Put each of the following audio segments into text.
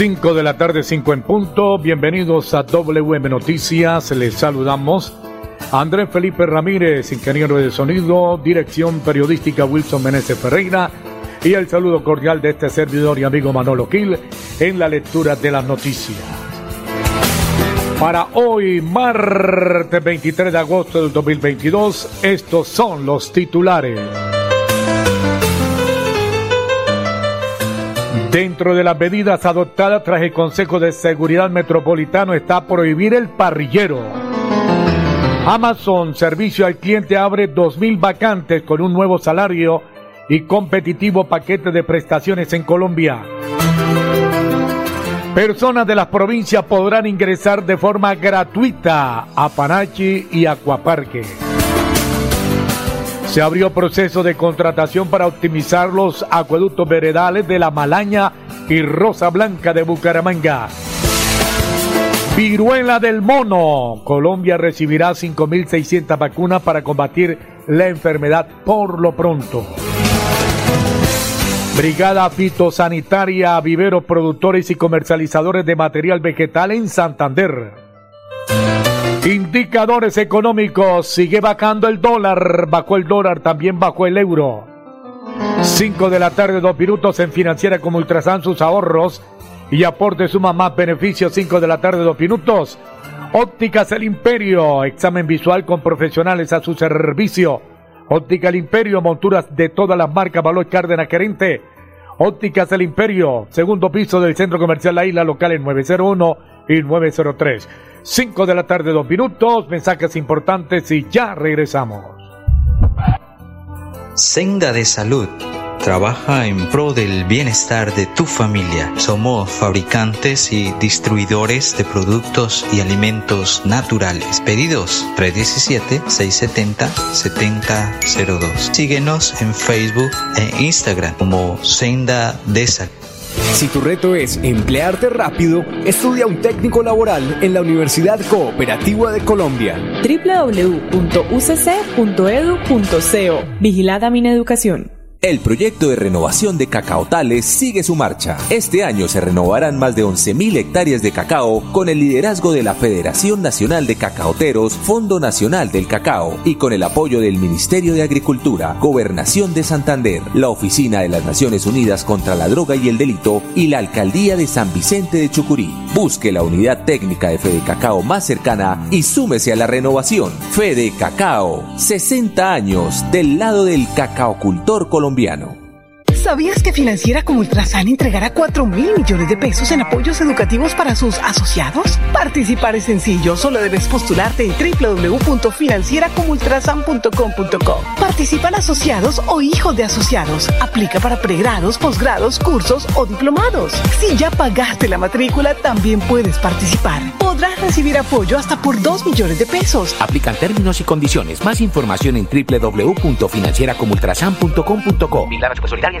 5 de la tarde, 5 en punto. Bienvenidos a WM Noticias. Les saludamos. Andrés Felipe Ramírez, ingeniero de sonido, dirección periodística Wilson Meneses Ferreira y el saludo cordial de este servidor y amigo Manolo Gil en la lectura de las noticias. Para hoy, martes 23 de agosto del 2022, estos son los titulares. Dentro de las medidas adoptadas tras el Consejo de Seguridad Metropolitano está prohibir el parrillero. Amazon Servicio al Cliente abre 2.000 vacantes con un nuevo salario y competitivo paquete de prestaciones en Colombia. Personas de las provincias podrán ingresar de forma gratuita a Panachi y Acuaparque. Se abrió proceso de contratación para optimizar los acueductos veredales de La Malaña y Rosa Blanca de Bucaramanga. Viruela del mono. Colombia recibirá 5.600 vacunas para combatir la enfermedad por lo pronto. Brigada fitosanitaria, viveros productores y comercializadores de material vegetal en Santander. Indicadores económicos. Sigue bajando el dólar. Bajó el dólar, también bajó el euro. 5 de la tarde, dos minutos en Financiera como Ultrasan sus ahorros y aporte suma más beneficios. 5 de la tarde, dos minutos. Ópticas El Imperio. Examen visual con profesionales a su servicio. Óptica El Imperio. Monturas de todas las marcas. Valor Cárdenas Querente. Ópticas El Imperio. Segundo piso del Centro Comercial La Isla Local en 901 y 903. 5 de la tarde, dos minutos, mensajes importantes y ya regresamos. Senda de Salud. Trabaja en pro del bienestar de tu familia. Somos fabricantes y distribuidores de productos y alimentos naturales. Pedidos 317-670-7002. Síguenos en Facebook e Instagram como Senda de Salud. Si tu reto es emplearte rápido, estudia un técnico laboral en la Universidad Cooperativa de Colombia. www.ucc.edu.co Vigilada Mineducación. El proyecto de renovación de cacaotales sigue su marcha. Este año se renovarán más de 11.000 hectáreas de cacao con el liderazgo de la Federación Nacional de Cacaoteros, Fondo Nacional del Cacao y con el apoyo del Ministerio de Agricultura, Gobernación de Santander, la Oficina de las Naciones Unidas contra la Droga y el Delito y la Alcaldía de San Vicente de Chucurí. Busque la unidad técnica de Fede Cacao más cercana y súmese a la renovación. Fede Cacao, 60 años del lado del cacaocultor colombiano colombiano. ¿Sabías que Financiera como Ultrasan entregará 4 mil millones de pesos en apoyos educativos para sus asociados? Participar es sencillo, solo debes postularte en www.financieracomultrasan.com.co. Participan asociados o hijos de asociados. Aplica para pregrados, posgrados, cursos o diplomados. Si ya pagaste la matrícula, también puedes participar. Podrás recibir apoyo hasta por 2 millones de pesos. Aplican términos y condiciones. Más información en www.financieracomultrasan.com.co.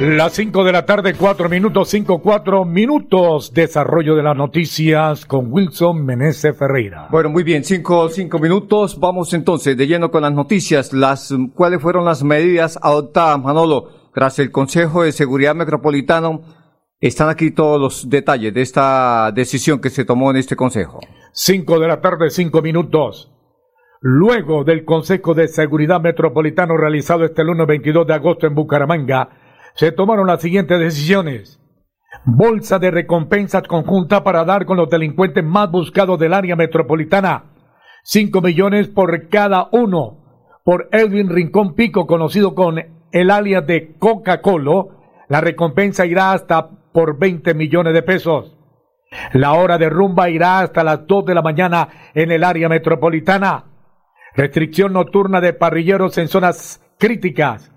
Las 5 de la tarde, 4 minutos, 5, 4 minutos. Desarrollo de las noticias con Wilson Menezes Ferreira. Bueno, muy bien, 5, 5 minutos. Vamos entonces de lleno con las noticias. Las, ¿Cuáles fueron las medidas adoptadas, Manolo, tras el Consejo de Seguridad Metropolitano? Están aquí todos los detalles de esta decisión que se tomó en este Consejo. 5 de la tarde, 5 minutos. Luego del Consejo de Seguridad Metropolitano realizado este lunes 22 de agosto en Bucaramanga, se tomaron las siguientes decisiones. Bolsa de recompensas conjunta para dar con los delincuentes más buscados del área metropolitana. 5 millones por cada uno. Por Edwin Rincón Pico, conocido con el alias de Coca-Cola, la recompensa irá hasta por 20 millones de pesos. La hora de rumba irá hasta las 2 de la mañana en el área metropolitana. Restricción nocturna de parrilleros en zonas críticas.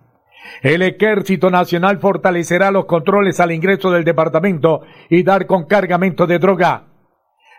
El Ejército Nacional fortalecerá los controles al ingreso del departamento y dar con cargamento de droga.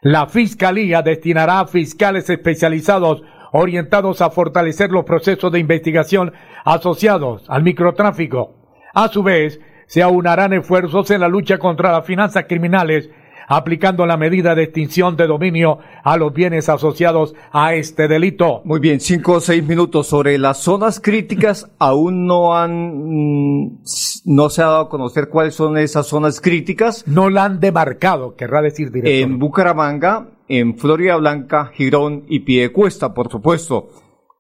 La Fiscalía destinará a fiscales especializados orientados a fortalecer los procesos de investigación asociados al microtráfico. A su vez, se aunarán esfuerzos en la lucha contra las finanzas criminales aplicando la medida de extinción de dominio a los bienes asociados a este delito. Muy bien, cinco o seis minutos sobre las zonas críticas. Aún no han, mm, no se ha dado a conocer cuáles son esas zonas críticas. No la han demarcado, querrá decir director. En Bucaramanga, en Florida Blanca, Girón y Piedecuesta, por supuesto.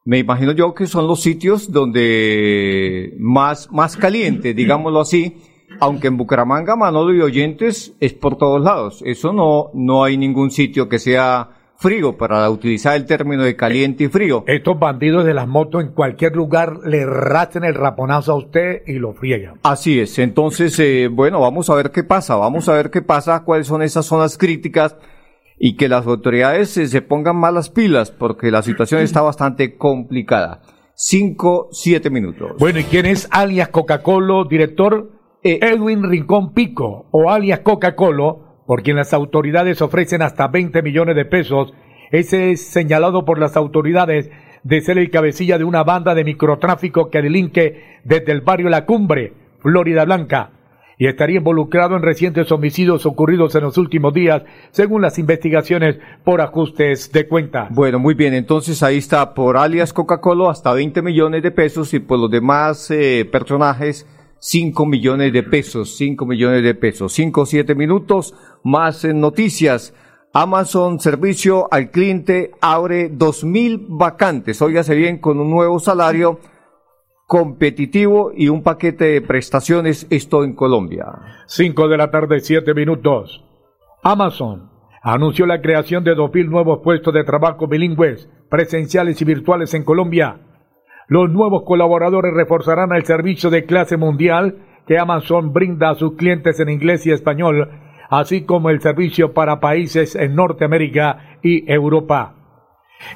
Me imagino yo que son los sitios donde más, más caliente, digámoslo así, aunque en Bucaramanga, Manolo y oyentes, es por todos lados. Eso no, no hay ningún sitio que sea frío, para utilizar el término de caliente y frío. Estos bandidos de las motos en cualquier lugar le raten el raponazo a usted y lo friegan. Así es. Entonces, eh, bueno, vamos a ver qué pasa. Vamos a ver qué pasa, cuáles son esas zonas críticas y que las autoridades eh, se pongan malas pilas porque la situación está bastante complicada. Cinco, siete minutos. Bueno, ¿y quién es alias Coca-Cola, director? Eh, Edwin Rincón Pico, o alias Coca-Cola, por quien las autoridades ofrecen hasta 20 millones de pesos, ese es señalado por las autoridades de ser el cabecilla de una banda de microtráfico que delinque desde el barrio La Cumbre, Florida Blanca, y estaría involucrado en recientes homicidios ocurridos en los últimos días, según las investigaciones por ajustes de cuenta. Bueno, muy bien, entonces ahí está por alias Coca-Cola hasta 20 millones de pesos y por los demás eh, personajes 5 millones de pesos, 5 millones de pesos, 5 o 7 minutos, más en noticias. Amazon Servicio al Cliente abre 2.000 vacantes, óigase bien, con un nuevo salario competitivo y un paquete de prestaciones, esto en Colombia. 5 de la tarde, 7 minutos. Amazon anunció la creación de 2.000 nuevos puestos de trabajo bilingües, presenciales y virtuales en Colombia los nuevos colaboradores reforzarán el servicio de clase mundial que Amazon brinda a sus clientes en inglés y español, así como el servicio para países en Norteamérica y Europa.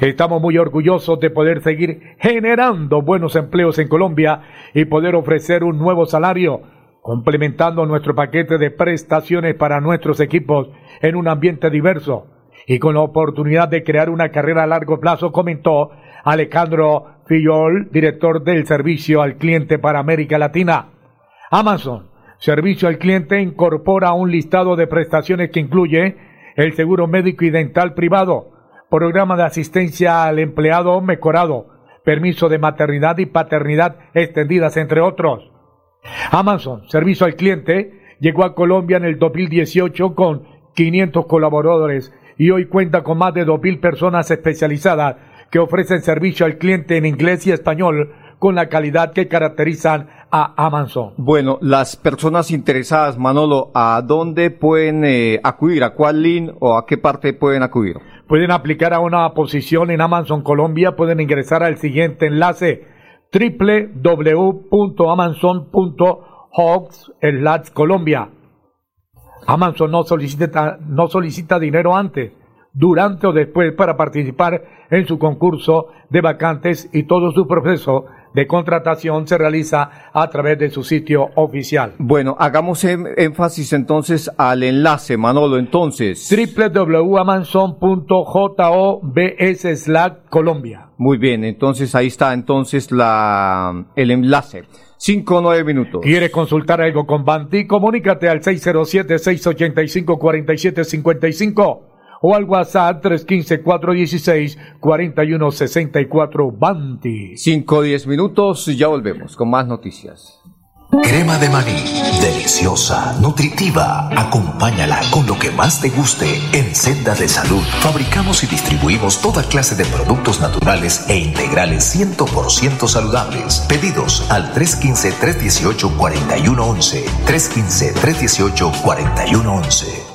Estamos muy orgullosos de poder seguir generando buenos empleos en Colombia y poder ofrecer un nuevo salario, complementando nuestro paquete de prestaciones para nuestros equipos en un ambiente diverso y con la oportunidad de crear una carrera a largo plazo, comentó Alejandro Fillol, director del servicio al cliente para América Latina. Amazon, servicio al cliente, incorpora un listado de prestaciones que incluye el seguro médico y dental privado, programa de asistencia al empleado mejorado, permiso de maternidad y paternidad extendidas, entre otros. Amazon, servicio al cliente, llegó a Colombia en el 2018 con 500 colaboradores y hoy cuenta con más de 2.000 personas especializadas que ofrecen servicio al cliente en inglés y español con la calidad que caracterizan a Amazon. Bueno, las personas interesadas, Manolo, ¿a dónde pueden eh, acudir? ¿A cuál link o a qué parte pueden acudir? Pueden aplicar a una posición en Amazon Colombia, pueden ingresar al siguiente enlace www.amazon.hogs Colombia. Amazon no solicita, no solicita dinero antes durante o después para participar en su concurso de vacantes y todo su proceso de contratación se realiza a través de su sitio oficial. Bueno, hagamos em, énfasis entonces al enlace, Manolo, entonces. www.amazon.jobs Colombia. Muy bien, entonces ahí está entonces la, el enlace. Cinco o nueve minutos. ¿Quieres consultar algo con Banti? Comunícate al 607-685-4755 o al WhatsApp 315-416-4164 Banti. 5 o 10 minutos y ya volvemos con más noticias. Crema de maní, deliciosa, nutritiva. Acompáñala con lo que más te guste en Senda de Salud. Fabricamos y distribuimos toda clase de productos naturales e integrales 100% saludables. Pedidos al 315-318-4111. 315-318-4111.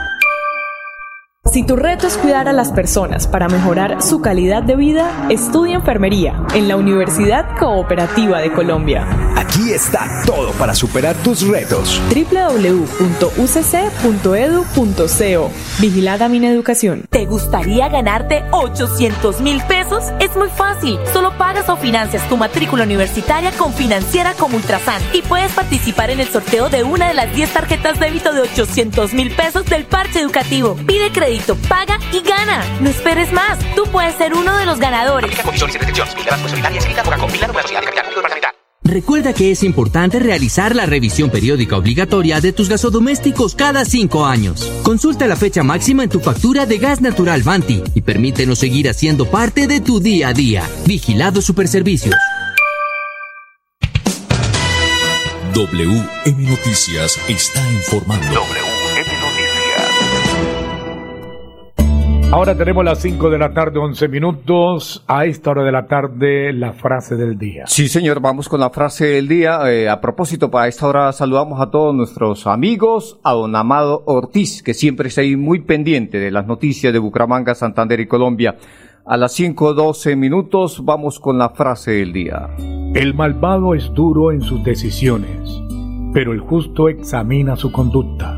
Si tu reto es cuidar a las personas para mejorar su calidad de vida, estudia enfermería en la Universidad Cooperativa de Colombia. Aquí está todo para superar tus retos. www.ucc.edu.co Vigilada mi educación. ¿Te gustaría ganarte 800 mil pesos? Es muy fácil. Solo pagas o financias tu matrícula universitaria con Financiera como Ultrasan y puedes participar en el sorteo de una de las 10 tarjetas débito de 800 mil pesos del parche educativo. Pide crédito paga y gana. No esperes más. Tú puedes ser uno de los ganadores. Recuerda que es importante realizar la revisión periódica obligatoria de tus gasodomésticos cada cinco años. Consulta la fecha máxima en tu factura de gas natural Vanti y permítenos seguir haciendo parte de tu día a día. Vigilado Superservicios. WM Noticias está informando. Ahora tenemos las 5 de la tarde, 11 minutos. A esta hora de la tarde, la frase del día. Sí, señor, vamos con la frase del día. Eh, a propósito, para esta hora saludamos a todos nuestros amigos, a don Amado Ortiz, que siempre está ahí muy pendiente de las noticias de Bucaramanga, Santander y Colombia. A las 5.12 minutos vamos con la frase del día. El malvado es duro en sus decisiones, pero el justo examina su conducta.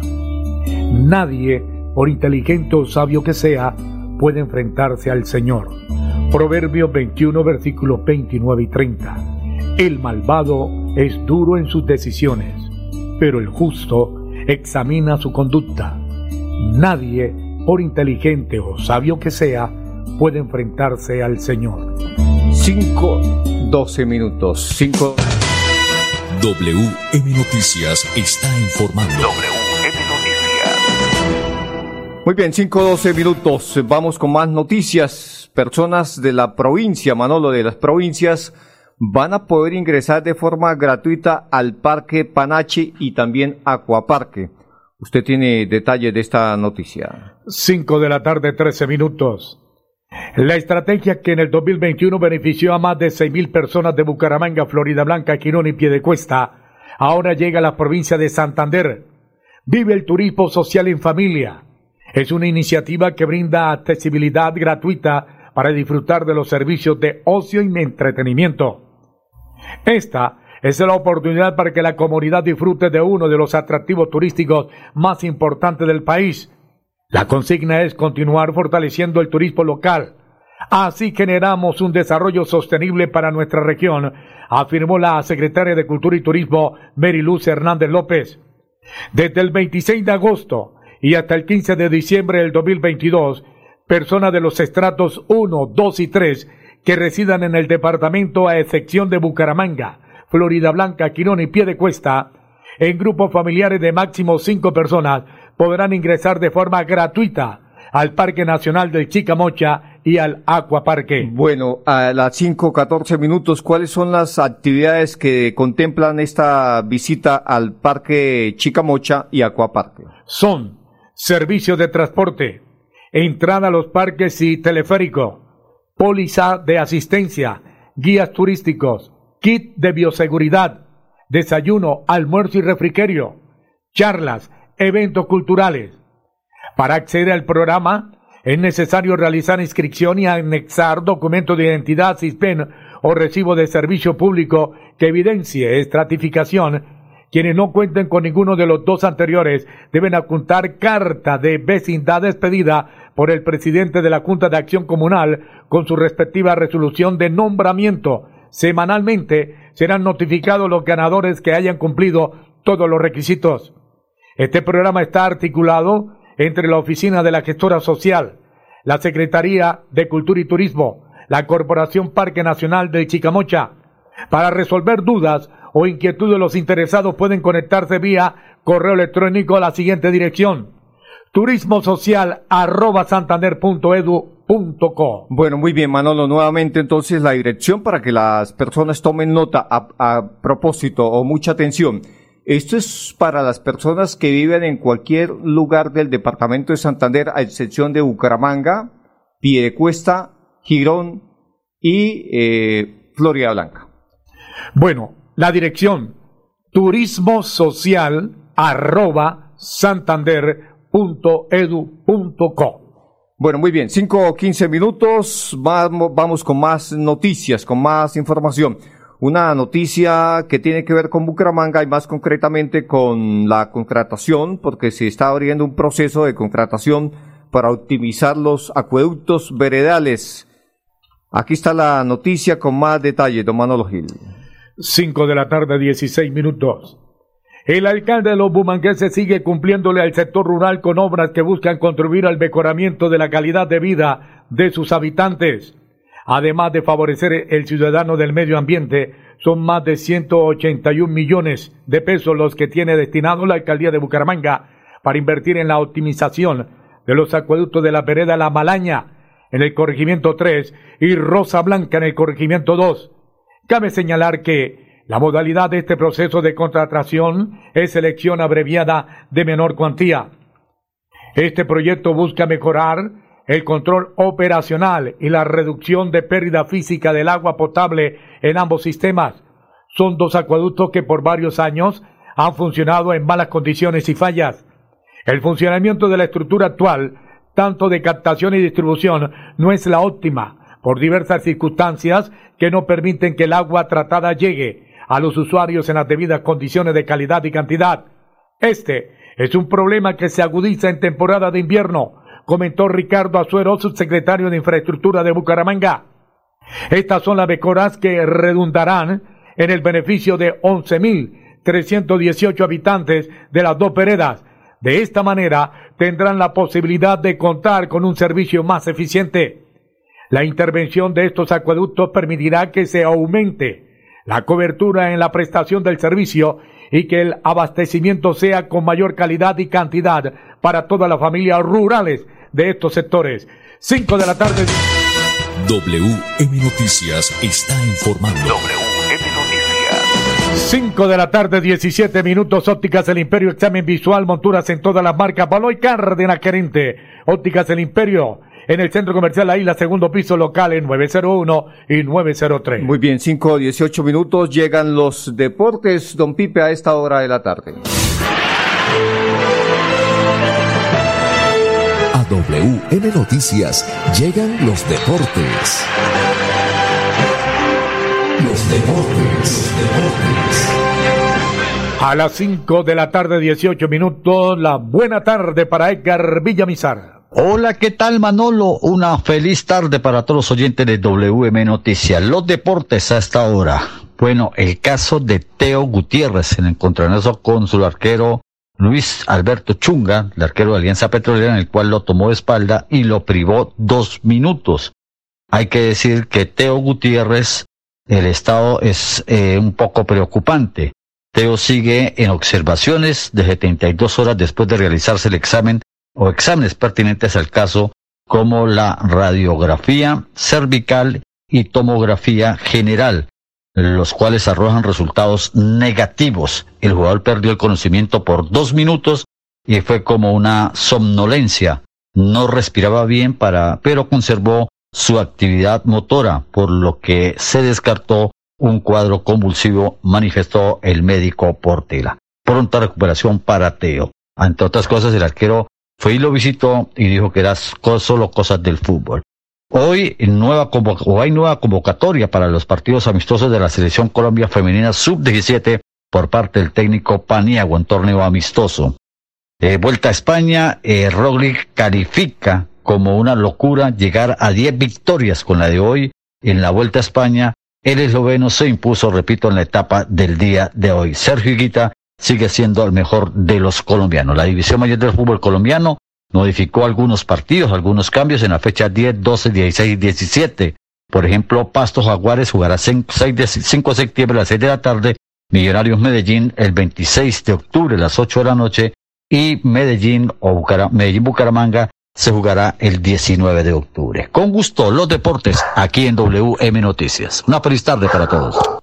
Nadie por inteligente o sabio que sea, puede enfrentarse al Señor. Proverbios 21, versículos 29 y 30. El malvado es duro en sus decisiones, pero el justo examina su conducta. Nadie, por inteligente o sabio que sea, puede enfrentarse al Señor. 5, 12 minutos. 5. WM Noticias está informando. Muy bien, 5-12 minutos. Vamos con más noticias. Personas de la provincia, Manolo, de las provincias, van a poder ingresar de forma gratuita al Parque Panache y también Acuaparque. Usted tiene detalles de esta noticia. 5 de la tarde, 13 minutos. La estrategia que en el 2021 benefició a más de 6.000 personas de Bucaramanga, Florida Blanca, Quirón y Piedecuesta, ahora llega a la provincia de Santander. Vive el turismo social en familia es una iniciativa que brinda accesibilidad gratuita para disfrutar de los servicios de ocio y entretenimiento. Esta es la oportunidad para que la comunidad disfrute de uno de los atractivos turísticos más importantes del país. La consigna es continuar fortaleciendo el turismo local. Así generamos un desarrollo sostenible para nuestra región, afirmó la secretaria de Cultura y Turismo, Mary Luz Hernández López. Desde el 26 de agosto, y hasta el 15 de diciembre del 2022, personas de los estratos 1, 2 y 3 que residan en el departamento a excepción de Bucaramanga, Florida Blanca, Quirón y Piedecuesta, en grupos familiares de máximo 5 personas, podrán ingresar de forma gratuita al Parque Nacional del Chicamocha y al Acuaparque. Bueno, a las 5.14 minutos, ¿cuáles son las actividades que contemplan esta visita al Parque Chicamocha y Acuaparque? Son servicio de transporte, entrada a los parques y teleférico, póliza de asistencia, guías turísticos, kit de bioseguridad, desayuno, almuerzo y refrigerio, charlas, eventos culturales. Para acceder al programa es necesario realizar inscripción y anexar documento de identidad CISPEN o recibo de servicio público que evidencie estratificación quienes no cuenten con ninguno de los dos anteriores deben apuntar carta de vecindad despedida por el presidente de la Junta de Acción Comunal con su respectiva resolución de nombramiento. Semanalmente serán notificados los ganadores que hayan cumplido todos los requisitos. Este programa está articulado entre la Oficina de la Gestora Social, la Secretaría de Cultura y Turismo, la Corporación Parque Nacional de Chicamocha. Para resolver dudas o inquietudes, los interesados pueden conectarse vía correo electrónico a la siguiente dirección turismo social arroba santander.edu.co. Bueno, muy bien, Manolo. Nuevamente, entonces, la dirección para que las personas tomen nota a, a, propósito o mucha atención. Esto es para las personas que viven en cualquier lugar del departamento de Santander, a excepción de Bucaramanga, Piedecuesta, Girón y eh, Florida Blanca. Bueno, la dirección turismo social arroba santander edu.co. Bueno, muy bien, 5 o 15 minutos, vamos, vamos con más noticias, con más información. Una noticia que tiene que ver con Bucaramanga y más concretamente con la contratación, porque se está abriendo un proceso de contratación para optimizar los acueductos veredales. Aquí está la noticia con más detalle, don Manolo Gil. 5 de la tarde, 16 minutos. El alcalde de los bumangueses sigue cumpliéndole al sector rural con obras que buscan contribuir al mejoramiento de la calidad de vida de sus habitantes. Además de favorecer el ciudadano del medio ambiente, son más de 181 millones de pesos los que tiene destinado la alcaldía de Bucaramanga para invertir en la optimización de los acueductos de la vereda La Malaña en el corregimiento 3 y Rosa Blanca en el corregimiento 2. Cabe señalar que la modalidad de este proceso de contratación es selección abreviada de menor cuantía. Este proyecto busca mejorar el control operacional y la reducción de pérdida física del agua potable en ambos sistemas. Son dos acueductos que por varios años han funcionado en malas condiciones y fallas. El funcionamiento de la estructura actual, tanto de captación y distribución, no es la óptima, por diversas circunstancias que no permiten que el agua tratada llegue a los usuarios en las debidas condiciones de calidad y cantidad. Este es un problema que se agudiza en temporada de invierno, comentó Ricardo Azuero, subsecretario de Infraestructura de Bucaramanga. Estas son las mejoras que redundarán en el beneficio de 11.318 habitantes de las dos veredas. De esta manera tendrán la posibilidad de contar con un servicio más eficiente. La intervención de estos acueductos permitirá que se aumente la cobertura en la prestación del servicio y que el abastecimiento sea con mayor calidad y cantidad para todas las familias rurales de estos sectores. 5 de la tarde. WM Noticias está informando. WM Noticias. 5 de la tarde, 17 minutos. Ópticas El Imperio, examen visual, monturas en todas las marcas. Baloy Cárdenas, gerente. Ópticas El Imperio en el Centro Comercial La Isla, segundo piso local en 901 y 903. Muy bien, 5 18 minutos. Llegan los deportes, don Pipe, a esta hora de la tarde. A WM Noticias llegan los deportes. Los deportes, deportes. A las 5 de la tarde, 18 minutos, la buena tarde para Edgar Villamizar. Hola, ¿qué tal Manolo? Una feliz tarde para todos los oyentes de WM Noticias. Los deportes a esta hora. Bueno, el caso de Teo Gutiérrez, en el encontronazo con su arquero Luis Alberto Chunga, el arquero de Alianza Petrolera, en el cual lo tomó de espalda y lo privó dos minutos. Hay que decir que Teo Gutiérrez, el estado es eh, un poco preocupante. Teo sigue en observaciones de 72 horas después de realizarse el examen o exámenes pertinentes al caso como la radiografía cervical y tomografía general, los cuales arrojan resultados negativos. El jugador perdió el conocimiento por dos minutos y fue como una somnolencia. No respiraba bien para, pero conservó su actividad motora, por lo que se descartó un cuadro convulsivo, manifestó el médico Portela. Pronta recuperación para Teo. Ante otras cosas, el arquero fue y lo visitó y dijo que era solo cosas del fútbol. Hoy nueva hay nueva convocatoria para los partidos amistosos de la Selección Colombia Femenina Sub-17 por parte del técnico Paniagua en torneo amistoso. Eh, vuelta a España, eh, Roglic califica como una locura llegar a 10 victorias con la de hoy en la Vuelta a España. El esloveno se impuso, repito, en la etapa del día de hoy. Sergio Higuita sigue siendo el mejor de los colombianos. La División Mayor del Fútbol Colombiano modificó algunos partidos, algunos cambios en la fecha 10, 12, 16 y 17 Por ejemplo, Pasto Jaguares jugará 5 de, 5 de septiembre a las 6 de la tarde, Millonarios Medellín el 26 de octubre a las 8 de la noche y Medellín o Medellín Bucaramanga se jugará el 19 de octubre. Con gusto, los deportes aquí en WM Noticias. Una feliz tarde para todos.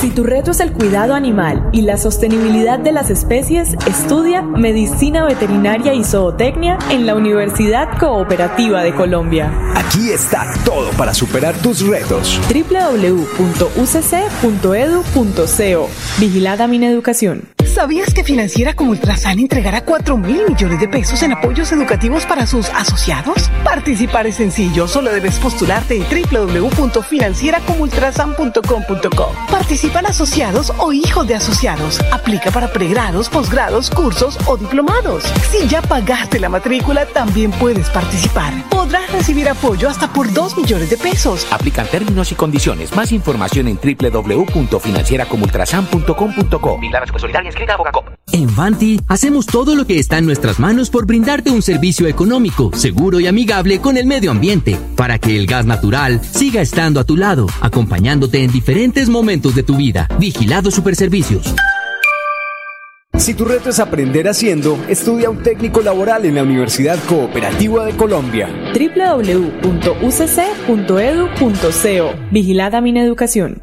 Si tu reto es el cuidado animal y la sostenibilidad de las especies, estudia Medicina Veterinaria y Zootecnia en la Universidad Cooperativa de Colombia. Aquí está todo para superar tus retos. www.ucc.edu.co Vigilada Mineducación. ¿Sabías que Financiera como Ultrasan entregará 4 mil millones de pesos en apoyos educativos para sus asociados? Participar es sencillo, solo debes postularte en www.financieracomultrasan.com.co. Participan asociados o hijos de asociados. Aplica para pregrados, posgrados, cursos o diplomados. Si ya pagaste la matrícula, también puedes participar. Podrás recibir apoyo hasta por 2 millones de pesos. Aplican términos y condiciones. Más información en www.financieracomultrasan.com.co. En Vanti hacemos todo lo que está en nuestras manos por brindarte un servicio económico, seguro y amigable con el medio ambiente, para que el gas natural siga estando a tu lado, acompañándote en diferentes momentos de tu vida. Vigilado Superservicios. Si tu reto es aprender haciendo, estudia un técnico laboral en la Universidad Cooperativa de Colombia. www.ucc.edu.co Vigilada Mineducación.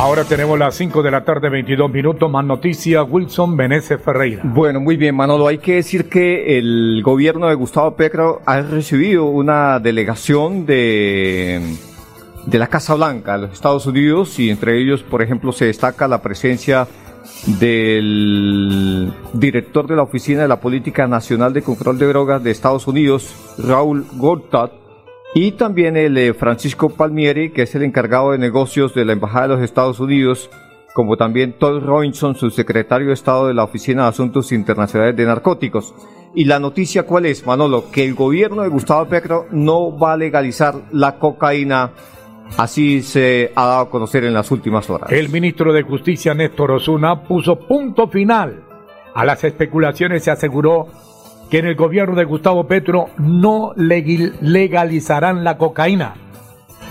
Ahora tenemos las 5 de la tarde, 22 minutos. Más noticias, Wilson Meneses Ferreira. Bueno, muy bien, Manolo. Hay que decir que el gobierno de Gustavo Petro ha recibido una delegación de, de la Casa Blanca de los Estados Unidos y entre ellos, por ejemplo, se destaca la presencia del director de la Oficina de la Política Nacional de Control de Drogas de Estados Unidos, Raúl Goldstadt, y también el eh, Francisco Palmieri, que es el encargado de negocios de la Embajada de los Estados Unidos, como también Todd Robinson, su secretario de Estado de la Oficina de Asuntos Internacionales de Narcóticos. Y la noticia cuál es, Manolo, que el gobierno de Gustavo Petro no va a legalizar la cocaína. Así se ha dado a conocer en las últimas horas. El ministro de Justicia, Néstor Osuna, puso punto final a las especulaciones y aseguró que en el gobierno de Gustavo Petro no legalizarán la cocaína.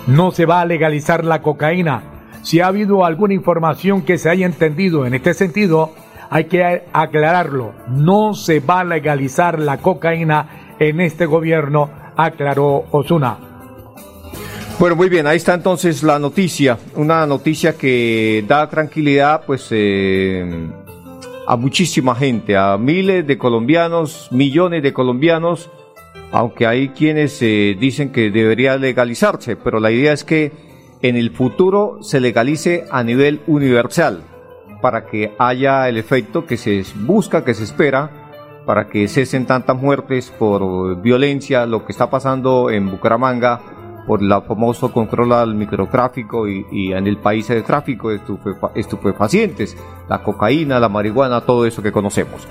No se va a legalizar la cocaína. Si ha habido alguna información que se haya entendido en este sentido, hay que aclararlo. No se va a legalizar la cocaína en este gobierno, aclaró Osuna. Bueno, muy bien, ahí está entonces la noticia, una noticia que da tranquilidad, pues eh, a muchísima gente, a miles de colombianos, millones de colombianos, aunque hay quienes eh, dicen que debería legalizarse, pero la idea es que en el futuro se legalice a nivel universal para que haya el efecto que se busca, que se espera, para que cesen tantas muertes por violencia, lo que está pasando en Bucaramanga, por el famoso control al microtráfico y, en el país de tráfico de estupefacientes, la cocaína, la marihuana, todo eso que conocemos.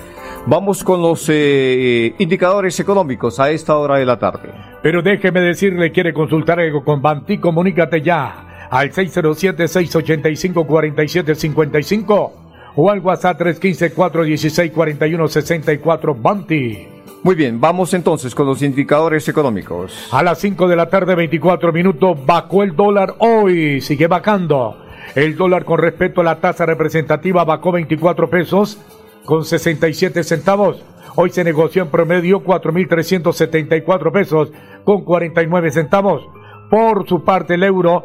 Vamos con los eh, indicadores económicos a esta hora de la tarde. Pero déjeme decirle, quiere consultar algo con Banti, comunícate ya al 607-685-4755 o al WhatsApp 315-416-4164 Banti. Muy bien, vamos entonces con los indicadores económicos. A las 5 de la tarde, 24 minutos, bajó el dólar hoy, sigue bajando. El dólar con respecto a la tasa representativa bajó 24 pesos con 67 centavos. Hoy se negoció en promedio 4.374 pesos con 49 centavos. Por su parte, el euro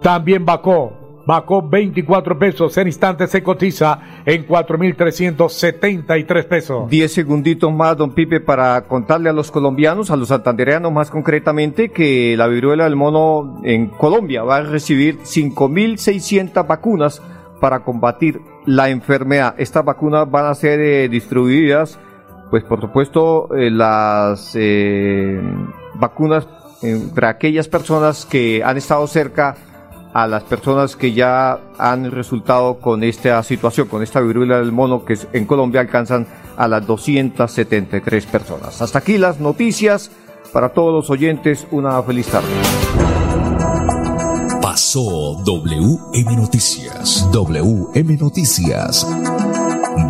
también bajó bajó 24 pesos. En instantes se cotiza en 4.373 pesos. Diez segunditos más, don Pipe, para contarle a los colombianos, a los santandereanos más concretamente, que la viruela del mono en Colombia va a recibir 5.600 vacunas para combatir la enfermedad. Estas vacunas van a ser eh, distribuidas, pues por supuesto, eh, las eh, vacunas entre aquellas personas que han estado cerca a las personas que ya han resultado con esta situación, con esta viruela del mono que en Colombia alcanzan a las 273 personas. Hasta aquí las noticias. Para todos los oyentes, una feliz tarde. Pasó WM Noticias. WM Noticias.